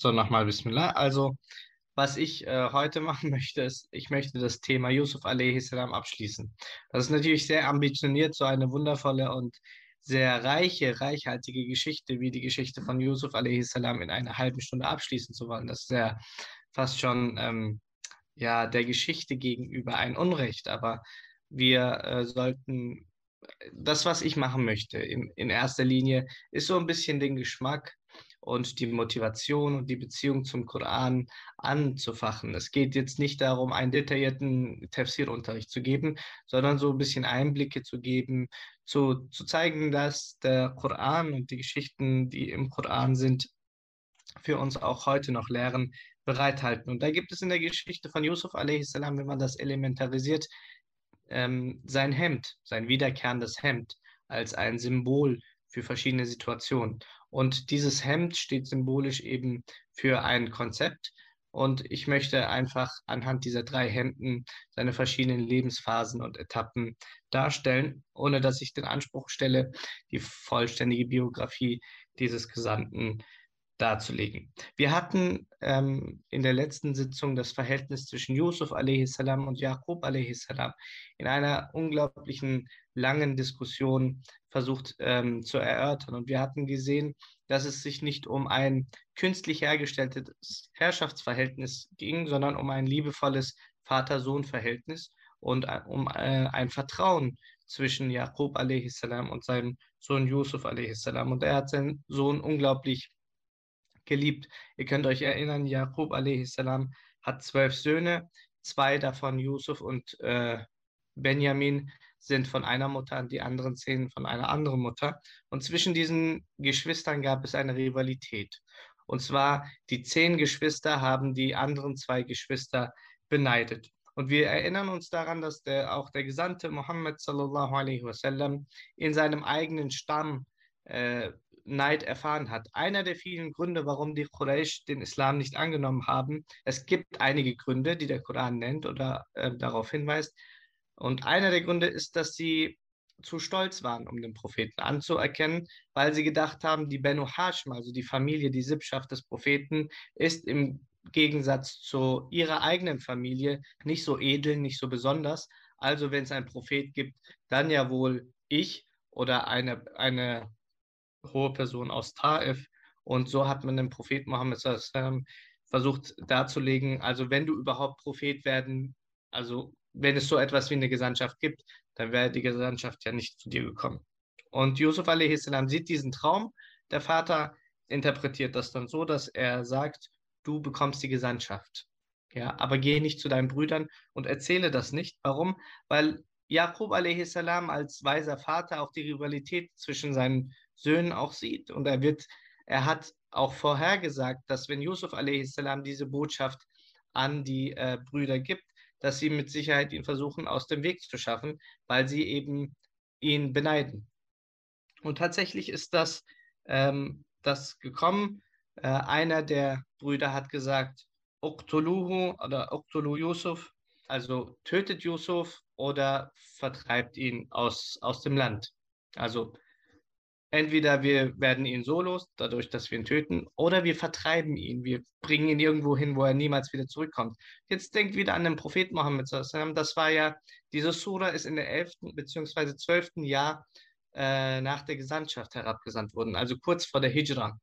So, nochmal Bismillah. Also, was ich äh, heute machen möchte, ist, ich möchte das Thema Yusuf a.s. abschließen. Das ist natürlich sehr ambitioniert, so eine wundervolle und sehr reiche, reichhaltige Geschichte wie die Geschichte von Yusuf a.s. in einer halben Stunde abschließen zu wollen. Das ist ja fast schon ähm, ja, der Geschichte gegenüber ein Unrecht. Aber wir äh, sollten, das, was ich machen möchte, in, in erster Linie, ist so ein bisschen den Geschmack und die Motivation und die Beziehung zum Koran anzufachen. Es geht jetzt nicht darum, einen detaillierten Tafsir-Unterricht zu geben, sondern so ein bisschen Einblicke zu geben, zu, zu zeigen, dass der Koran und die Geschichten, die im Koran sind, für uns auch heute noch Lehren bereithalten. Und da gibt es in der Geschichte von Yusuf a.s., wenn man das elementarisiert, ähm, sein Hemd, sein wiederkehrendes Hemd als ein Symbol für verschiedene Situationen. Und dieses Hemd steht symbolisch eben für ein Konzept. Und ich möchte einfach anhand dieser drei Hemden seine verschiedenen Lebensphasen und Etappen darstellen, ohne dass ich den Anspruch stelle, die vollständige Biografie dieses Gesandten darzulegen. Wir hatten ähm, in der letzten Sitzung das Verhältnis zwischen Yusuf a.s. und Jakob a.s. in einer unglaublichen langen Diskussion versucht ähm, zu erörtern. Und wir hatten gesehen, dass es sich nicht um ein künstlich hergestelltes Herrschaftsverhältnis ging, sondern um ein liebevolles Vater-Sohn-Verhältnis und äh, um äh, ein Vertrauen zwischen Jakob a.s. und seinem Sohn Yusuf a.s. Und er hat seinen Sohn unglaublich geliebt. Ihr könnt euch erinnern, Jakob a.s. hat zwölf Söhne, zwei davon Yusuf und äh, Benjamin sind von einer Mutter und die anderen zehn von einer anderen Mutter. Und zwischen diesen Geschwistern gab es eine Rivalität. Und zwar, die zehn Geschwister haben die anderen zwei Geschwister beneidet. Und wir erinnern uns daran, dass der, auch der Gesandte wasallam in seinem eigenen Stamm äh, Neid erfahren hat. Einer der vielen Gründe, warum die Quraysh den Islam nicht angenommen haben, es gibt einige Gründe, die der Koran nennt oder äh, darauf hinweist. Und einer der Gründe ist, dass sie zu stolz waren, um den Propheten anzuerkennen, weil sie gedacht haben, die Benu Hashim, also die Familie, die Sippschaft des Propheten, ist im Gegensatz zu ihrer eigenen Familie nicht so edel, nicht so besonders. Also wenn es einen Prophet gibt, dann ja wohl ich oder eine, eine hohe Person aus Taif. Und so hat man den Propheten Mohammed versucht darzulegen, also wenn du überhaupt Prophet werden, also wenn es so etwas wie eine Gesandtschaft gibt, dann wäre die Gesandtschaft ja nicht zu dir gekommen. Und Yusuf a.s. sieht diesen Traum. Der Vater interpretiert das dann so, dass er sagt, du bekommst die Gesandtschaft. Ja, aber geh nicht zu deinen Brüdern und erzähle das nicht. Warum? Weil Jakob a.s. als weiser Vater auch die Rivalität zwischen seinen Söhnen auch sieht. Und er wird, er hat auch vorhergesagt, dass wenn Yusuf a.s. diese Botschaft an die äh, Brüder gibt, dass sie mit Sicherheit ihn versuchen, aus dem Weg zu schaffen, weil sie eben ihn beneiden. Und tatsächlich ist das, ähm, das gekommen. Äh, einer der Brüder hat gesagt, Uktuluhu oder Uktulu Yusuf, also tötet Yusuf oder vertreibt ihn aus, aus dem Land. Also Entweder wir werden ihn so los, dadurch, dass wir ihn töten, oder wir vertreiben ihn. Wir bringen ihn irgendwo hin, wo er niemals wieder zurückkommt. Jetzt denkt wieder an den Propheten Mohammed. Das war ja, diese Sura ist in der 11. bzw. 12. Jahr äh, nach der Gesandtschaft herabgesandt worden, also kurz vor der Hijra.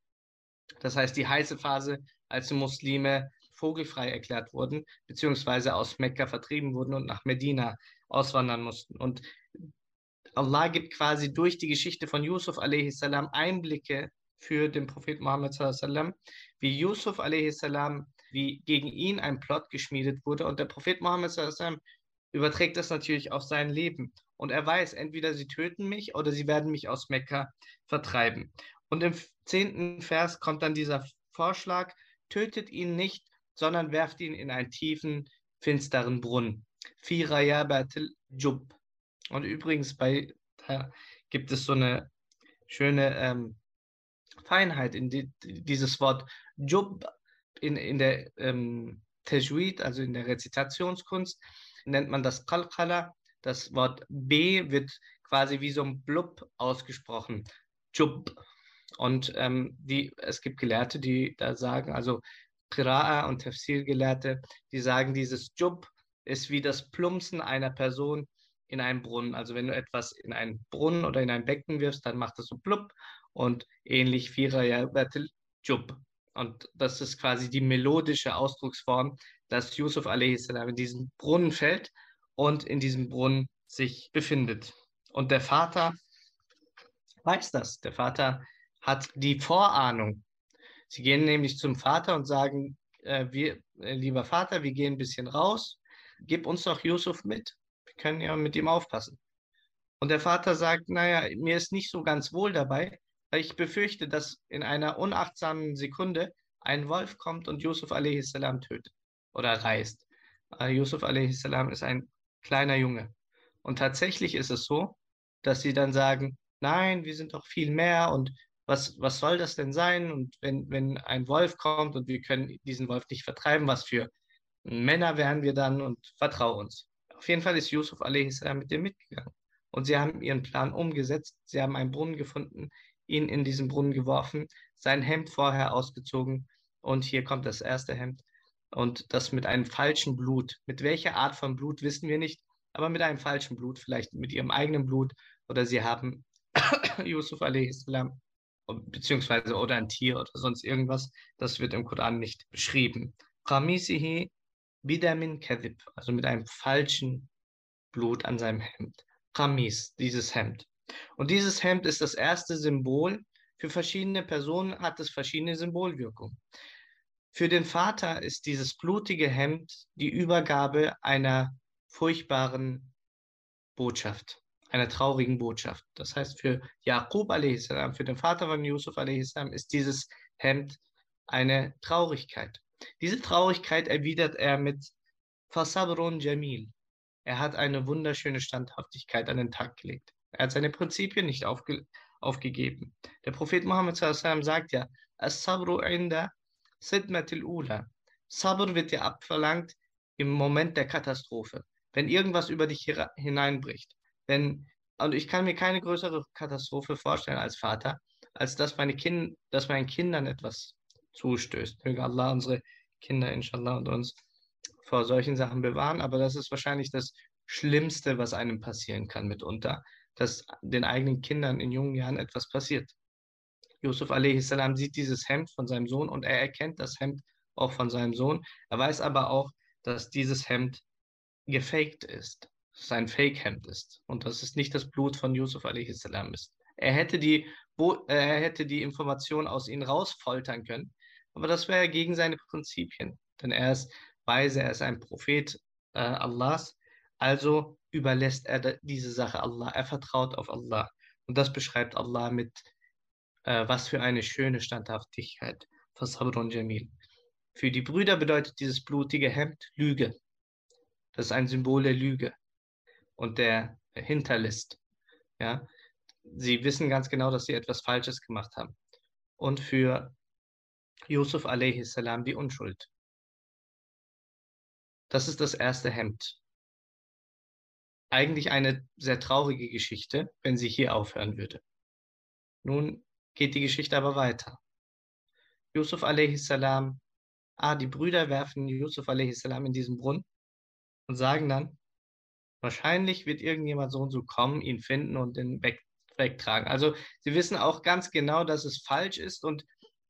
Das heißt, die heiße Phase, als die Muslime vogelfrei erklärt wurden, beziehungsweise aus Mekka vertrieben wurden und nach Medina auswandern mussten. Und Allah gibt quasi durch die Geschichte von Yusuf a.s. Einblicke für den Propheten Muhammad sallam, wie Yusuf a.s., wie gegen ihn ein Plot geschmiedet wurde und der Prophet Muhammad sallam überträgt das natürlich auf sein Leben und er weiß, entweder sie töten mich oder sie werden mich aus Mekka vertreiben. Und im zehnten Vers kommt dann dieser Vorschlag, tötet ihn nicht, sondern werft ihn in einen tiefen, finsteren Brunnen. Fi rayabatil jub. Und übrigens, bei, gibt es so eine schöne ähm, Feinheit in die, dieses Wort Jub in, in der ähm, Tajwid, also in der Rezitationskunst, nennt man das Qalqala. Das Wort B wird quasi wie so ein Blub ausgesprochen. Jub. Und ähm, die, es gibt Gelehrte, die da sagen, also Qira'a und Tafsir-Gelehrte, die sagen, dieses Jub ist wie das Plumpsen einer Person in einen Brunnen. Also wenn du etwas in einen Brunnen oder in ein Becken wirfst, dann macht es so blub und ähnlich Firaya Batil Jub. Und das ist quasi die melodische Ausdrucksform, dass Yusuf a.s. in diesen Brunnen fällt und in diesem Brunnen sich befindet. Und der Vater weiß das. Der Vater hat die Vorahnung. Sie gehen nämlich zum Vater und sagen, äh, wir, äh, lieber Vater, wir gehen ein bisschen raus, gib uns doch Yusuf mit. Können ja mit ihm aufpassen. Und der Vater sagt, naja, mir ist nicht so ganz wohl dabei, weil ich befürchte, dass in einer unachtsamen Sekunde ein Wolf kommt und Yusuf a.s. tötet oder reißt. Äh, Yusuf a.s. ist ein kleiner Junge. Und tatsächlich ist es so, dass sie dann sagen, nein, wir sind doch viel mehr und was, was soll das denn sein? Und wenn, wenn ein Wolf kommt und wir können diesen Wolf nicht vertreiben, was für Männer wären wir dann und vertrau uns. Auf jeden Fall ist Yusuf a.s. mit dem mitgegangen. Und sie haben ihren Plan umgesetzt. Sie haben einen Brunnen gefunden, ihn in diesen Brunnen geworfen, sein Hemd vorher ausgezogen. Und hier kommt das erste Hemd. Und das mit einem falschen Blut. Mit welcher Art von Blut wissen wir nicht, aber mit einem falschen Blut, vielleicht mit ihrem eigenen Blut. Oder sie haben Yusuf a.s beziehungsweise oder ein Tier oder sonst irgendwas, das wird im Koran nicht beschrieben. Qamisihi bidamin kadhib, also mit einem falschen Blut an seinem Hemd. Qamis, dieses Hemd. Und dieses Hemd ist das erste Symbol. Für verschiedene Personen hat es verschiedene Symbolwirkungen. Für den Vater ist dieses blutige Hemd die Übergabe einer furchtbaren Botschaft einer traurigen Botschaft. Das heißt, für Jakob a.s., für den Vater von Yusuf a.s., ist dieses Hemd eine Traurigkeit. Diese Traurigkeit erwidert er mit Fasabrun Jamil. Er hat eine wunderschöne Standhaftigkeit an den Tag gelegt. Er hat seine Prinzipien nicht aufge aufgegeben. Der Prophet Muhammad sagt ja, As-Sabru inda Sidmatil Ula. Sabr wird dir abverlangt im Moment der Katastrophe, wenn irgendwas über dich hineinbricht. Denn, und ich kann mir keine größere Katastrophe vorstellen als Vater, als dass, meine kind, dass meinen Kindern etwas zustößt. Möge Allah unsere Kinder, inshallah, und uns vor solchen Sachen bewahren. Aber das ist wahrscheinlich das Schlimmste, was einem passieren kann mitunter, dass den eigenen Kindern in jungen Jahren etwas passiert. Yusuf a.s. sieht dieses Hemd von seinem Sohn und er erkennt das Hemd auch von seinem Sohn. Er weiß aber auch, dass dieses Hemd gefaked ist sein Fake-Hemd ist und dass es nicht das Blut von Yusuf a.s. ist. Er hätte, die, er hätte die Information aus ihnen rausfoltern können, aber das wäre gegen seine Prinzipien, denn er ist weise, er ist ein Prophet äh, Allahs, also überlässt er diese Sache Allah, er vertraut auf Allah. Und das beschreibt Allah mit, äh, was für eine schöne Standhaftigkeit. Fasabrun Jamil. Für die Brüder bedeutet dieses blutige Hemd Lüge. Das ist ein Symbol der Lüge und der Hinterlist. Ja? Sie wissen ganz genau, dass sie etwas Falsches gemacht haben. Und für Yusuf a.s. die Unschuld. Das ist das erste Hemd. Eigentlich eine sehr traurige Geschichte, wenn sie hier aufhören würde. Nun geht die Geschichte aber weiter. Yusuf a.s. Ah, die Brüder werfen Yusuf a.s. in diesen Brunnen und sagen dann, Wahrscheinlich wird irgendjemand so und so kommen, ihn finden und den weg, wegtragen. Also sie wissen auch ganz genau, dass es falsch ist und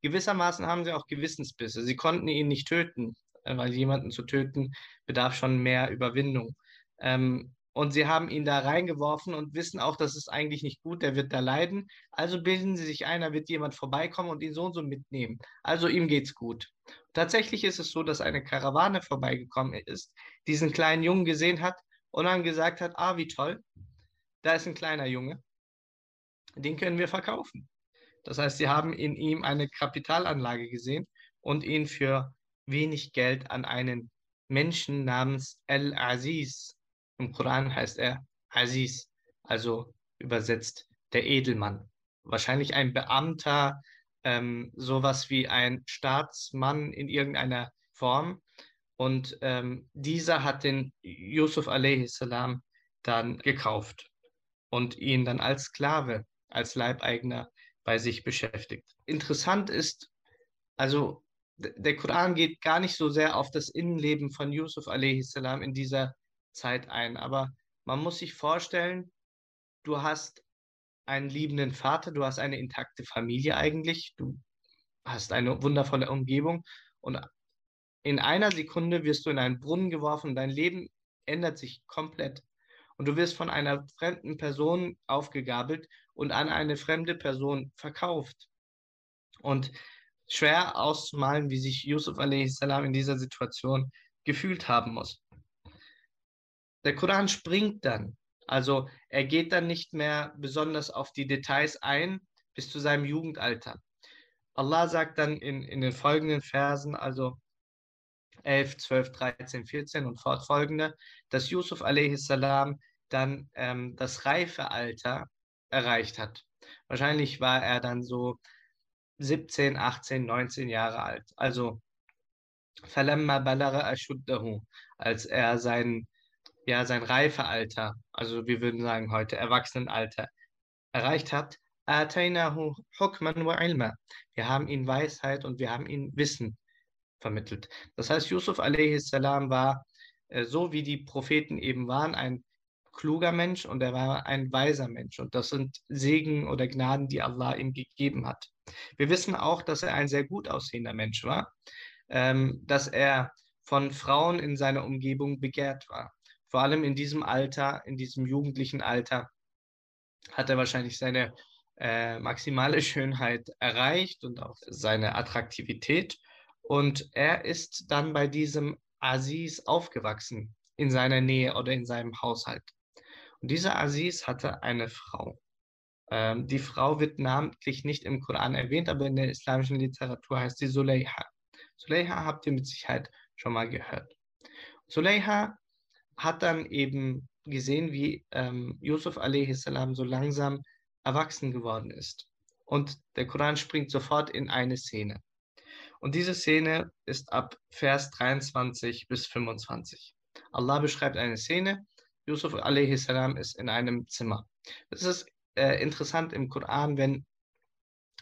gewissermaßen haben sie auch Gewissensbisse. Sie konnten ihn nicht töten, äh, weil jemanden zu töten bedarf schon mehr Überwindung. Ähm, und sie haben ihn da reingeworfen und wissen auch, das ist eigentlich nicht gut, der wird da leiden. Also bilden sie sich ein, da wird jemand vorbeikommen und ihn so und so mitnehmen. Also ihm geht's gut. Tatsächlich ist es so, dass eine Karawane vorbeigekommen ist, diesen kleinen Jungen gesehen hat und dann gesagt hat, ah, wie toll, da ist ein kleiner Junge, den können wir verkaufen. Das heißt, sie haben in ihm eine Kapitalanlage gesehen und ihn für wenig Geld an einen Menschen namens El-Aziz, im Koran heißt er Aziz, also übersetzt der Edelmann. Wahrscheinlich ein Beamter, ähm, sowas wie ein Staatsmann in irgendeiner Form, und ähm, dieser hat den Yusuf a.s. dann gekauft und ihn dann als Sklave, als Leibeigener bei sich beschäftigt. Interessant ist, also der Koran geht gar nicht so sehr auf das Innenleben von Yusuf a.s. in dieser Zeit ein, aber man muss sich vorstellen, du hast einen liebenden Vater, du hast eine intakte Familie eigentlich, du hast eine wundervolle Umgebung und in einer Sekunde wirst du in einen Brunnen geworfen, dein Leben ändert sich komplett und du wirst von einer fremden Person aufgegabelt und an eine fremde Person verkauft. Und schwer auszumalen, wie sich Yusuf a.s. in dieser Situation gefühlt haben muss. Der Koran springt dann. Also er geht dann nicht mehr besonders auf die Details ein bis zu seinem Jugendalter. Allah sagt dann in, in den folgenden Versen, also 11, 12, 13, 14 und fortfolgende, dass Yusuf salam dann ähm, das reife Alter erreicht hat. Wahrscheinlich war er dann so 17, 18, 19 Jahre alt. Also als er sein ja sein Reifealter, also wir würden sagen heute Erwachsenenalter erreicht hat. Wir haben ihn Weisheit und wir haben ihn Wissen vermittelt. Das heißt, Yusuf a.s. war, äh, so wie die Propheten eben waren, ein kluger Mensch und er war ein weiser Mensch. Und das sind Segen oder Gnaden, die Allah ihm gegeben hat. Wir wissen auch, dass er ein sehr gut aussehender Mensch war, ähm, dass er von Frauen in seiner Umgebung begehrt war. Vor allem in diesem Alter, in diesem jugendlichen Alter, hat er wahrscheinlich seine äh, maximale Schönheit erreicht und auch seine Attraktivität. Und er ist dann bei diesem Aziz aufgewachsen, in seiner Nähe oder in seinem Haushalt. Und dieser Aziz hatte eine Frau. Ähm, die Frau wird namentlich nicht im Koran erwähnt, aber in der islamischen Literatur heißt sie Suleiha. Suleiha habt ihr mit Sicherheit schon mal gehört. Suleiha hat dann eben gesehen, wie ähm, Yusuf a.s. so langsam erwachsen geworden ist. Und der Koran springt sofort in eine Szene. Und diese Szene ist ab Vers 23 bis 25. Allah beschreibt eine Szene. Yusuf a.s. ist in einem Zimmer. Das ist äh, interessant im Koran, wenn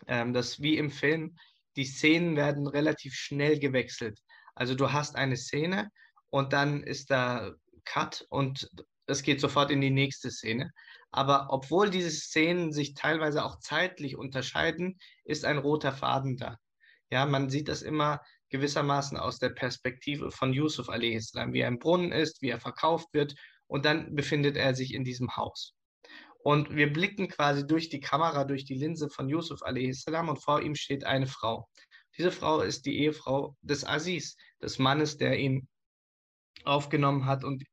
ähm, das wie im Film, die Szenen werden relativ schnell gewechselt. Also du hast eine Szene und dann ist da Cut und es geht sofort in die nächste Szene. Aber obwohl diese Szenen sich teilweise auch zeitlich unterscheiden, ist ein roter Faden da. Ja, man sieht das immer gewissermaßen aus der Perspektive von Yusuf a.s., wie er im Brunnen ist, wie er verkauft wird und dann befindet er sich in diesem Haus. Und wir blicken quasi durch die Kamera, durch die Linse von Yusuf a.s. und vor ihm steht eine Frau. Diese Frau ist die Ehefrau des Aziz, des Mannes, der ihn aufgenommen hat und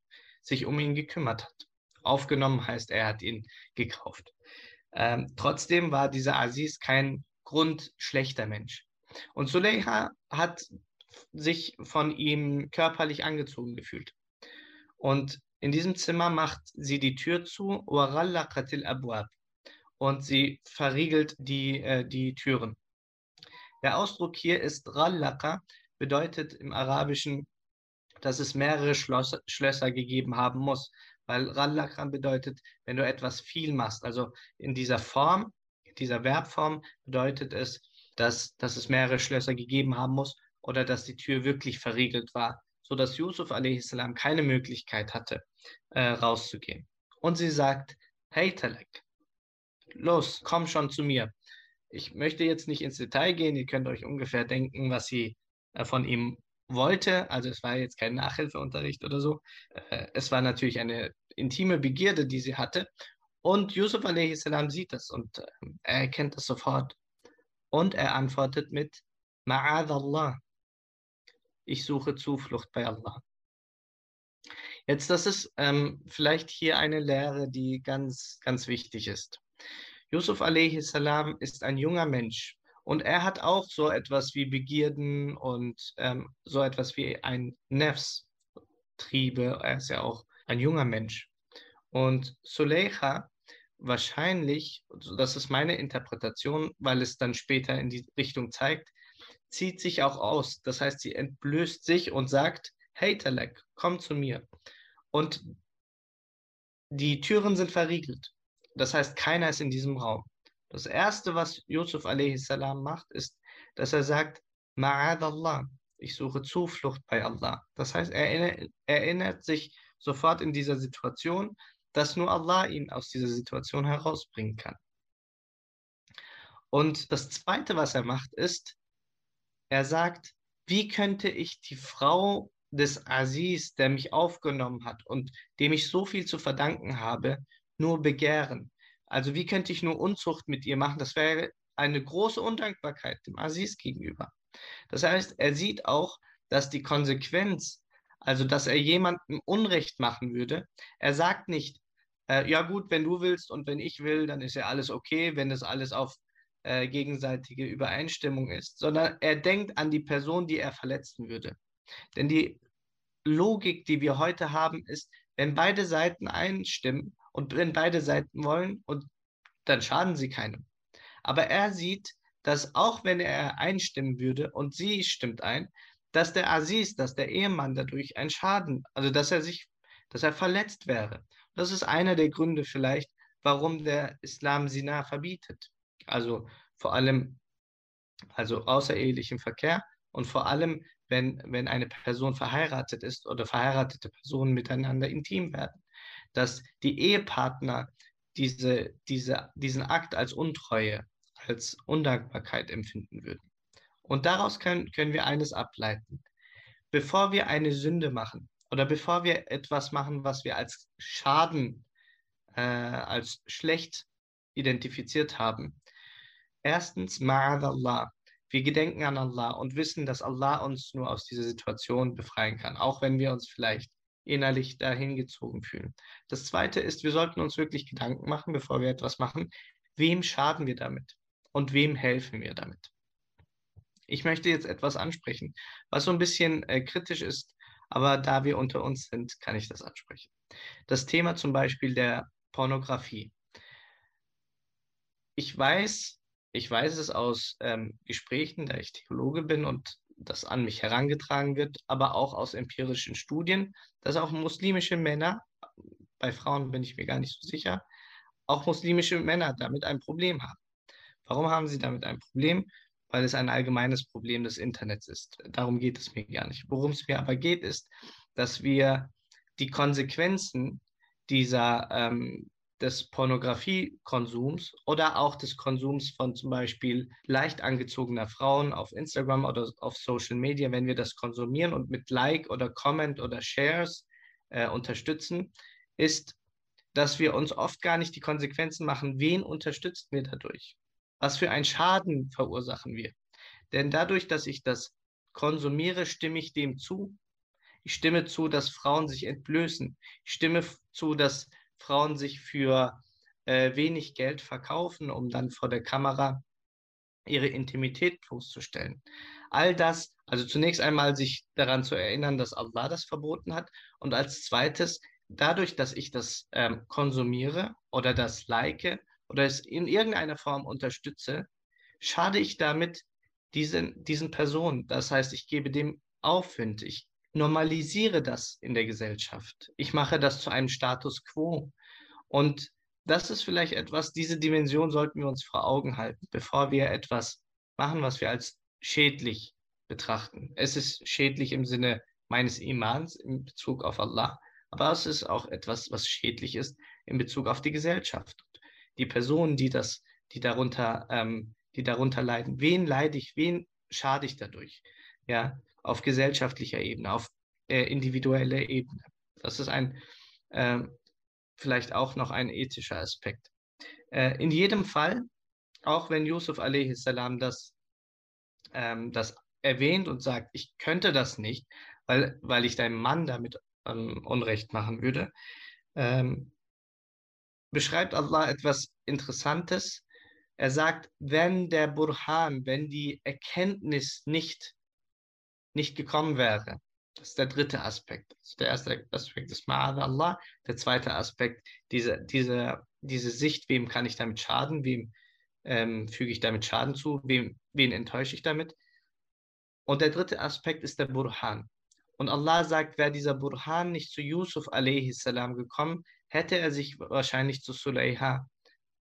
sich um ihn gekümmert hat. Aufgenommen heißt, er hat ihn gekauft. Ähm, trotzdem war dieser Aziz kein grundschlechter Mensch. Und Suleha hat sich von ihm körperlich angezogen gefühlt. Und in diesem Zimmer macht sie die Tür zu und sie verriegelt die, äh, die Türen. Der Ausdruck hier ist Rallaka, bedeutet im Arabischen, dass es mehrere Schloss, Schlösser gegeben haben muss, weil Rallaka bedeutet, wenn du etwas viel machst. Also in dieser Form, in dieser Verbform bedeutet es, dass, dass es mehrere Schlösser gegeben haben muss oder dass die Tür wirklich verriegelt war sodass Yusuf a.s. keine Möglichkeit hatte, äh, rauszugehen. Und sie sagt, hey Talek, los, komm schon zu mir. Ich möchte jetzt nicht ins Detail gehen, ihr könnt euch ungefähr denken, was sie äh, von ihm wollte. Also es war jetzt kein Nachhilfeunterricht oder so. Äh, es war natürlich eine intime Begierde, die sie hatte. Und Yusuf a.s. sieht das und äh, er erkennt das sofort. Und er antwortet mit Ma'ad Allah ich suche Zuflucht bei Allah. Jetzt, das ist ähm, vielleicht hier eine Lehre, die ganz, ganz wichtig ist. Yusuf a.s. ist ein junger Mensch und er hat auch so etwas wie Begierden und ähm, so etwas wie ein Nefs, Triebe. Er ist ja auch ein junger Mensch. Und Sulecha wahrscheinlich, das ist meine Interpretation, weil es dann später in die Richtung zeigt, zieht sich auch aus. Das heißt, sie entblößt sich und sagt, hey Talek, komm zu mir. Und die Türen sind verriegelt. Das heißt, keiner ist in diesem Raum. Das erste, was Yusuf a.s. macht, ist, dass er sagt, Ma'ad Allah, ich suche Zuflucht bei Allah. Das heißt, er erinnert sich sofort in dieser Situation, dass nur Allah ihn aus dieser Situation herausbringen kann. Und das Zweite, was er macht, ist, er sagt, wie könnte ich die Frau des Aziz, der mich aufgenommen hat und dem ich so viel zu verdanken habe, nur begehren? Also wie könnte ich nur Unzucht mit ihr machen? Das wäre eine große Undankbarkeit dem Aziz gegenüber. Das heißt, er sieht auch, dass die Konsequenz, also dass er jemandem Unrecht machen würde, er sagt nicht, äh, ja gut, wenn du willst und wenn ich will, dann ist ja alles okay, wenn das alles auf äh, gegenseitige Übereinstimmung ist, sondern er denkt an die Person, die er verletzen würde. Denn die Logik, die wir heute haben, ist, wenn beide Seiten einstimmen und wenn beide Seiten wollen, und dann schaden sie keinem. Aber er sieht, dass auch wenn er einstimmen würde und sie stimmt ein, dass der Aziz, dass der Ehemann dadurch einen Schaden, also dass er sich, dass er verletzt wäre. Das ist einer der Gründe vielleicht, warum der Islam Sina verbietet. Also vor allem, also außerehelichem Verkehr und vor allem, wenn, wenn eine Person verheiratet ist oder verheiratete Personen miteinander intim werden, dass die Ehepartner diese, diese, diesen Akt als Untreue, als Undankbarkeit empfinden würden. Und daraus können, können wir eines ableiten. Bevor wir eine Sünde machen oder bevor wir etwas machen, was wir als Schaden, äh, als schlecht identifiziert haben, erstens, Ma'adallah. Wir gedenken an Allah und wissen, dass Allah uns nur aus dieser Situation befreien kann, auch wenn wir uns vielleicht innerlich dahin gezogen fühlen. Das zweite ist, wir sollten uns wirklich Gedanken machen, bevor wir etwas machen, wem schaden wir damit und wem helfen wir damit. Ich möchte jetzt etwas ansprechen, was so ein bisschen äh, kritisch ist, aber da wir unter uns sind, kann ich das ansprechen. Das Thema zum Beispiel der Pornografie. Ich weiß, ich weiß es aus ähm, Gesprächen, da ich Theologe bin und das an mich herangetragen wird, aber auch aus empirischen Studien, dass auch muslimische Männer, bei Frauen bin ich mir gar nicht so sicher, auch muslimische Männer damit ein Problem haben. Warum haben sie damit ein Problem? Weil es ein allgemeines Problem des Internets ist. Darum geht es mir gar nicht. Worum es mir aber geht, ist, dass wir die Konsequenzen dieser ähm, des Pornografiekonsums oder auch des Konsums von zum Beispiel leicht angezogener Frauen auf Instagram oder auf Social Media, wenn wir das konsumieren und mit Like oder Comment oder Shares äh, unterstützen, ist, dass wir uns oft gar nicht die Konsequenzen machen, wen unterstützen wir dadurch? Was für einen Schaden verursachen wir? Denn dadurch, dass ich das konsumiere, stimme ich dem zu. Ich stimme zu, dass Frauen sich entblößen. Ich stimme zu, dass Frauen sich für äh, wenig Geld verkaufen, um dann vor der Kamera ihre Intimität bloßzustellen. All das, also zunächst einmal sich daran zu erinnern, dass Allah das verboten hat und als zweites, dadurch, dass ich das ähm, konsumiere oder das like oder es in irgendeiner Form unterstütze, schade ich damit diesen, diesen Personen. Das heißt, ich gebe dem Aufwind, ich normalisiere das in der Gesellschaft. Ich mache das zu einem Status quo. Und das ist vielleicht etwas, diese Dimension sollten wir uns vor Augen halten, bevor wir etwas machen, was wir als schädlich betrachten. Es ist schädlich im Sinne meines Imans in Bezug auf Allah, aber es ist auch etwas, was schädlich ist in Bezug auf die Gesellschaft. Die Personen, die das, die darunter, ähm, die darunter leiden. Wen leide ich? Wen schade ich dadurch? Ja, auf gesellschaftlicher Ebene, auf äh, individueller Ebene. Das ist ein äh, vielleicht auch noch ein ethischer Aspekt. Äh, in jedem Fall, auch wenn Yusuf a.s. das, ähm, das erwähnt und sagt, ich könnte das nicht, weil, weil ich deinem Mann damit ähm, Unrecht machen würde, ähm, beschreibt Allah etwas Interessantes. Er sagt, wenn der Burhan, wenn die Erkenntnis nicht nicht gekommen wäre. Das ist der dritte Aspekt. Der erste Aspekt ist Ma'ad Allah. Der zweite Aspekt, diese, diese, diese Sicht, wem kann ich damit schaden, wem ähm, füge ich damit Schaden zu, wem, wen enttäusche ich damit. Und der dritte Aspekt ist der Burhan. Und Allah sagt, wäre dieser Burhan nicht zu Yusuf a.s. gekommen, hätte er sich wahrscheinlich zu Suleiha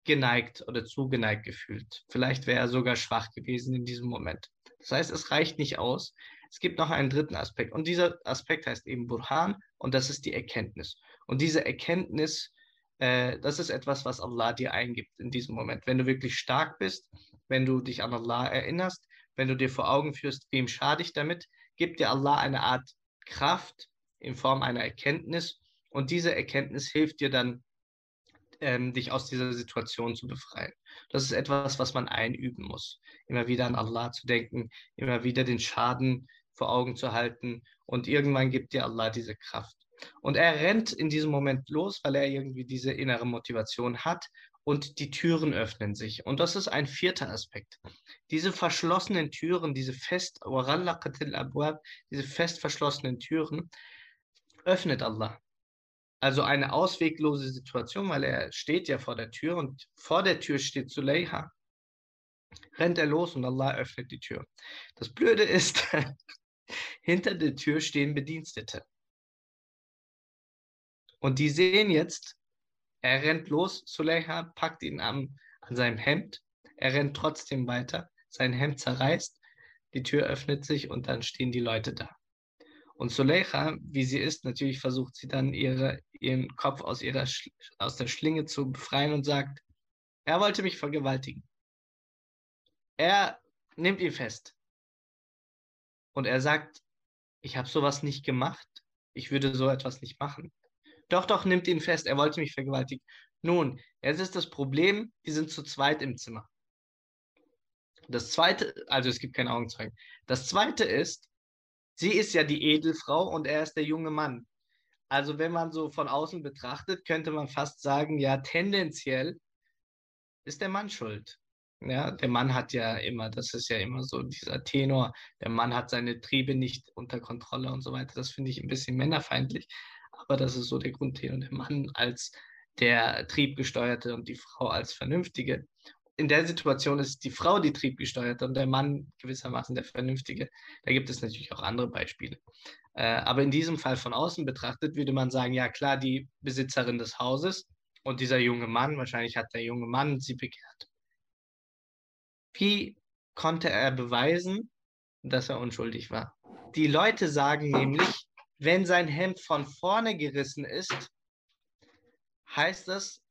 geneigt oder zugeneigt gefühlt. Vielleicht wäre er sogar schwach gewesen in diesem Moment. Das heißt, es reicht nicht aus. Es gibt noch einen dritten Aspekt. Und dieser Aspekt heißt eben Burhan und das ist die Erkenntnis. Und diese Erkenntnis, äh, das ist etwas, was Allah dir eingibt in diesem Moment. Wenn du wirklich stark bist, wenn du dich an Allah erinnerst, wenn du dir vor Augen führst, wem schade ich damit, gibt dir Allah eine Art Kraft in Form einer Erkenntnis. Und diese Erkenntnis hilft dir dann, ähm, dich aus dieser Situation zu befreien. Das ist etwas, was man einüben muss. Immer wieder an Allah zu denken, immer wieder den Schaden vor Augen zu halten und irgendwann gibt dir Allah diese Kraft. Und er rennt in diesem Moment los, weil er irgendwie diese innere Motivation hat und die Türen öffnen sich. Und das ist ein vierter Aspekt. Diese verschlossenen Türen, diese fest, diese fest verschlossenen Türen, öffnet Allah. Also eine ausweglose Situation, weil er steht ja vor der Tür und vor der Tür steht Zuleika. Rennt er los und Allah öffnet die Tür. Das Blöde ist, hinter der Tür stehen Bedienstete. Und die sehen jetzt, er rennt los, Zuleika packt ihn am, an seinem Hemd, er rennt trotzdem weiter, sein Hemd zerreißt, die Tür öffnet sich und dann stehen die Leute da. Und Suleika, wie sie ist, natürlich versucht sie dann ihre, ihren Kopf aus, ihrer, aus der Schlinge zu befreien und sagt, er wollte mich vergewaltigen. Er nimmt ihn fest. Und er sagt, ich habe sowas nicht gemacht. Ich würde so etwas nicht machen. Doch, doch, nimmt ihn fest. Er wollte mich vergewaltigen. Nun, jetzt ist das Problem, die sind zu zweit im Zimmer. Das zweite, also es gibt keine Augenzeugen. Das zweite ist, Sie ist ja die Edelfrau und er ist der junge Mann. Also wenn man so von außen betrachtet, könnte man fast sagen, ja, tendenziell ist der Mann schuld. Ja, der Mann hat ja immer, das ist ja immer so dieser Tenor, der Mann hat seine Triebe nicht unter Kontrolle und so weiter. Das finde ich ein bisschen männerfeindlich, aber das ist so der Grundtenor. Der Mann als der Triebgesteuerte und die Frau als Vernünftige in der Situation ist die Frau die Triebgesteuerte und der Mann gewissermaßen der Vernünftige. Da gibt es natürlich auch andere Beispiele. Äh, aber in diesem Fall von außen betrachtet würde man sagen, ja klar, die Besitzerin des Hauses und dieser junge Mann, wahrscheinlich hat der junge Mann sie begehrt. Wie konnte er beweisen, dass er unschuldig war? Die Leute sagen nämlich, wenn sein Hemd von vorne gerissen ist, heißt das,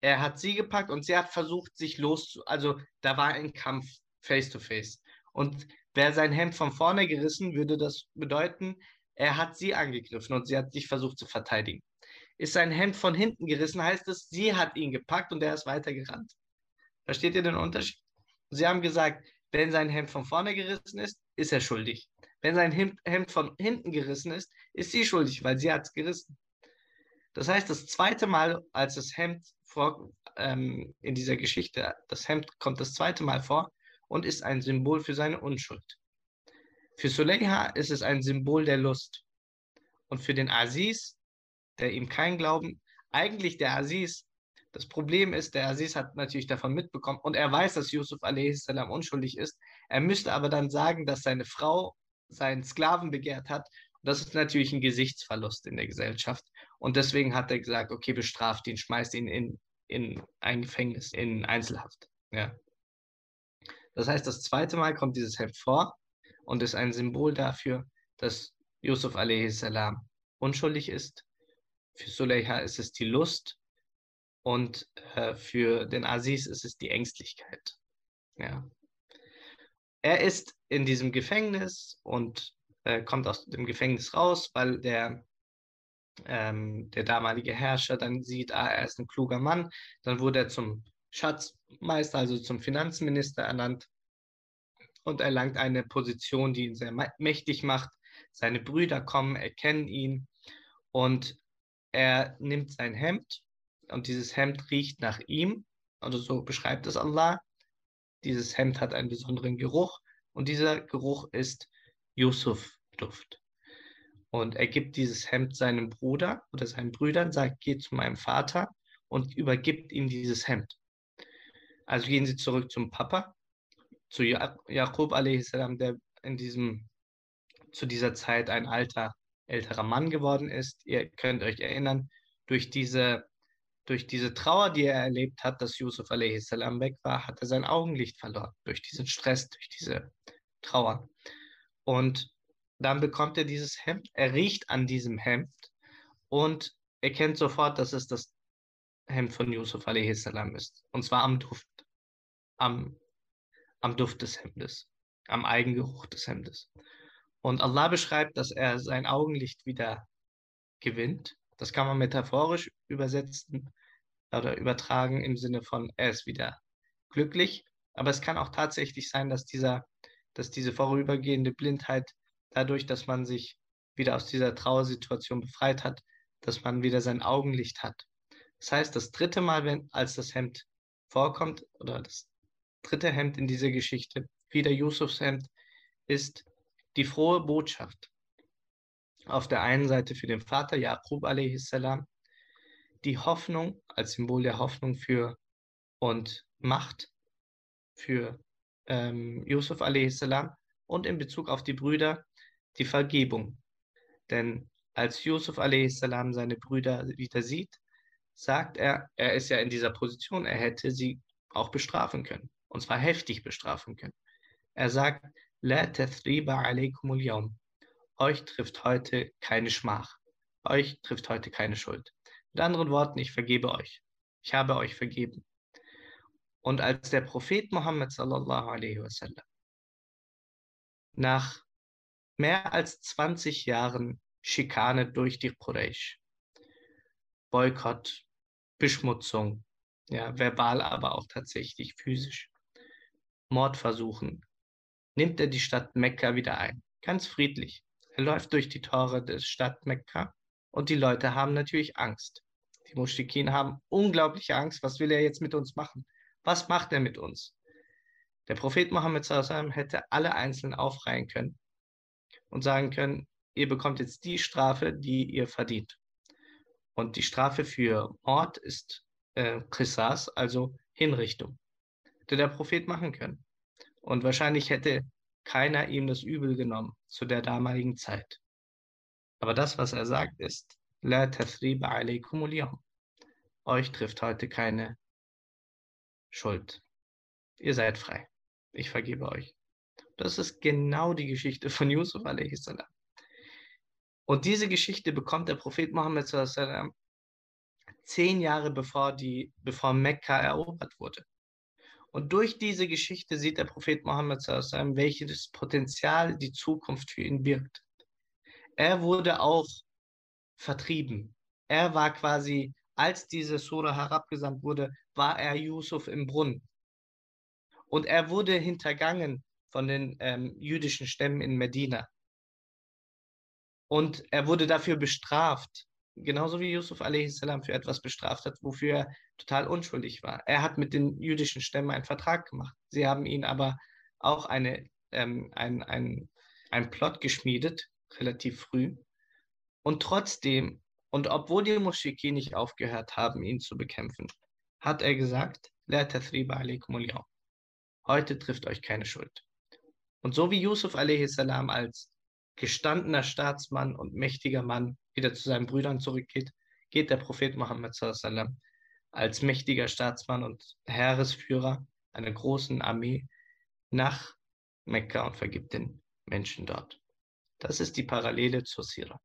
er hat sie gepackt und sie hat versucht, sich loszu. Also da war ein Kampf face to face. Und wäre sein Hemd von vorne gerissen, würde das bedeuten, er hat sie angegriffen und sie hat sich versucht zu verteidigen. Ist sein Hemd von hinten gerissen, heißt es, sie hat ihn gepackt und er ist weitergerannt. Versteht ihr den Unterschied? Sie haben gesagt, wenn sein Hemd von vorne gerissen ist, ist er schuldig. Wenn sein Hemd von hinten gerissen ist, ist sie schuldig, weil sie hat es gerissen. Das heißt, das zweite Mal, als das Hemd vor, ähm, in dieser Geschichte, das Hemd kommt das zweite Mal vor und ist ein Symbol für seine Unschuld. Für Suleha ist es ein Symbol der Lust. Und für den Aziz, der ihm kein Glauben, eigentlich der Aziz, das Problem ist, der Aziz hat natürlich davon mitbekommen und er weiß, dass Yusuf a.s. unschuldig ist. Er müsste aber dann sagen, dass seine Frau seinen Sklaven begehrt hat. Und das ist natürlich ein Gesichtsverlust in der Gesellschaft. Und deswegen hat er gesagt, okay, bestraft ihn, schmeißt ihn in, in ein Gefängnis, in Einzelhaft. Ja. Das heißt, das zweite Mal kommt dieses Heft vor und ist ein Symbol dafür, dass Yusuf a.s. unschuldig ist. Für Suleha ist es die Lust und äh, für den Aziz ist es die Ängstlichkeit. Ja. Er ist in diesem Gefängnis und äh, kommt aus dem Gefängnis raus, weil der ähm, der damalige Herrscher dann sieht, ah, er ist ein kluger Mann, dann wurde er zum Schatzmeister, also zum Finanzminister ernannt und erlangt eine Position, die ihn sehr mächtig macht. Seine Brüder kommen, erkennen ihn und er nimmt sein Hemd und dieses Hemd riecht nach ihm, also so beschreibt es Allah. Dieses Hemd hat einen besonderen Geruch und dieser Geruch ist Yusuf-Duft. Und er gibt dieses Hemd seinem Bruder oder seinen Brüdern, sagt, geh zu meinem Vater und übergibt ihm dieses Hemd. Also gehen sie zurück zum Papa, zu Jakob a.s., der in diesem, zu dieser Zeit ein alter, älterer Mann geworden ist. Ihr könnt euch erinnern, durch diese, durch diese Trauer, die er erlebt hat, dass Yusuf a.s. weg war, hat er sein Augenlicht verloren. Durch diesen Stress, durch diese Trauer. Und dann bekommt er dieses Hemd, er riecht an diesem Hemd und erkennt sofort, dass es das Hemd von Yusuf a.s. ist. Und zwar am Duft. Am, am Duft des Hemdes. Am Eigengeruch des Hemdes. Und Allah beschreibt, dass er sein Augenlicht wieder gewinnt. Das kann man metaphorisch übersetzen oder übertragen im Sinne von, er ist wieder glücklich. Aber es kann auch tatsächlich sein, dass, dieser, dass diese vorübergehende Blindheit dadurch, dass man sich wieder aus dieser Trauersituation befreit hat, dass man wieder sein Augenlicht hat. Das heißt, das dritte Mal, wenn, als das Hemd vorkommt, oder das dritte Hemd in dieser Geschichte, wieder Yusufs Hemd, ist die frohe Botschaft. Auf der einen Seite für den Vater Jakob a.s., die Hoffnung als Symbol der Hoffnung für und Macht für ähm, Yusuf a.s. und in Bezug auf die Brüder die Vergebung. Denn als Yusuf a.s. seine Brüder wieder sieht, sagt er, er ist ja in dieser Position, er hätte sie auch bestrafen können. Und zwar heftig bestrafen können. Er sagt, La tathriba alaykum al Euch trifft heute keine Schmach. Euch trifft heute keine Schuld. Mit anderen Worten, ich vergebe euch. Ich habe euch vergeben. Und als der Prophet Muhammad sallallahu alaihi wasallam nach mehr als 20 Jahren Schikane durch die Quraysh, Boykott, Beschmutzung, ja, verbal, aber auch tatsächlich physisch, Mordversuchen, nimmt er die Stadt Mekka wieder ein. Ganz friedlich. Er läuft durch die Tore der Stadt Mekka und die Leute haben natürlich Angst. Die Muschrikin haben unglaubliche Angst. Was will er jetzt mit uns machen? Was macht er mit uns? Der Prophet Mohammed hätte alle einzeln aufreihen können und sagen können, ihr bekommt jetzt die Strafe, die ihr verdient. Und die Strafe für Mord ist äh, Qisas, also Hinrichtung. Hätte der Prophet machen können. Und wahrscheinlich hätte keiner ihm das übel genommen zu der damaligen Zeit. Aber das, was er sagt, ist, La tathriba alaykum Euch trifft heute keine Schuld. Ihr seid frei. Ich vergebe euch. Das ist genau die Geschichte von Yusuf a.s. Und diese Geschichte bekommt der Prophet Mohammed zehn Jahre bevor, die, bevor Mekka erobert wurde. Und durch diese Geschichte sieht der Prophet Mohammed, welches Potenzial die Zukunft für ihn birgt. Er wurde auch vertrieben. Er war quasi, als diese Sura herabgesandt wurde, war er Yusuf im Brunnen. Und er wurde hintergangen von den ähm, jüdischen Stämmen in Medina. Und er wurde dafür bestraft genauso wie Yusuf a.s. für etwas bestraft hat, wofür er total unschuldig war. Er hat mit den jüdischen Stämmen einen Vertrag gemacht. Sie haben ihn aber auch eine, ähm, ein, ein, ein Plot geschmiedet, relativ früh. Und trotzdem, und obwohl die Moschiki nicht aufgehört haben, ihn zu bekämpfen, hat er gesagt, La Heute trifft euch keine Schuld. Und so wie Yusuf a.s. als gestandener Staatsmann und mächtiger Mann wieder zu seinen Brüdern zurückgeht, geht der Prophet Muhammad sallam, als mächtiger Staatsmann und Heeresführer einer großen Armee nach Mekka und vergibt den Menschen dort. Das ist die Parallele zur Sira.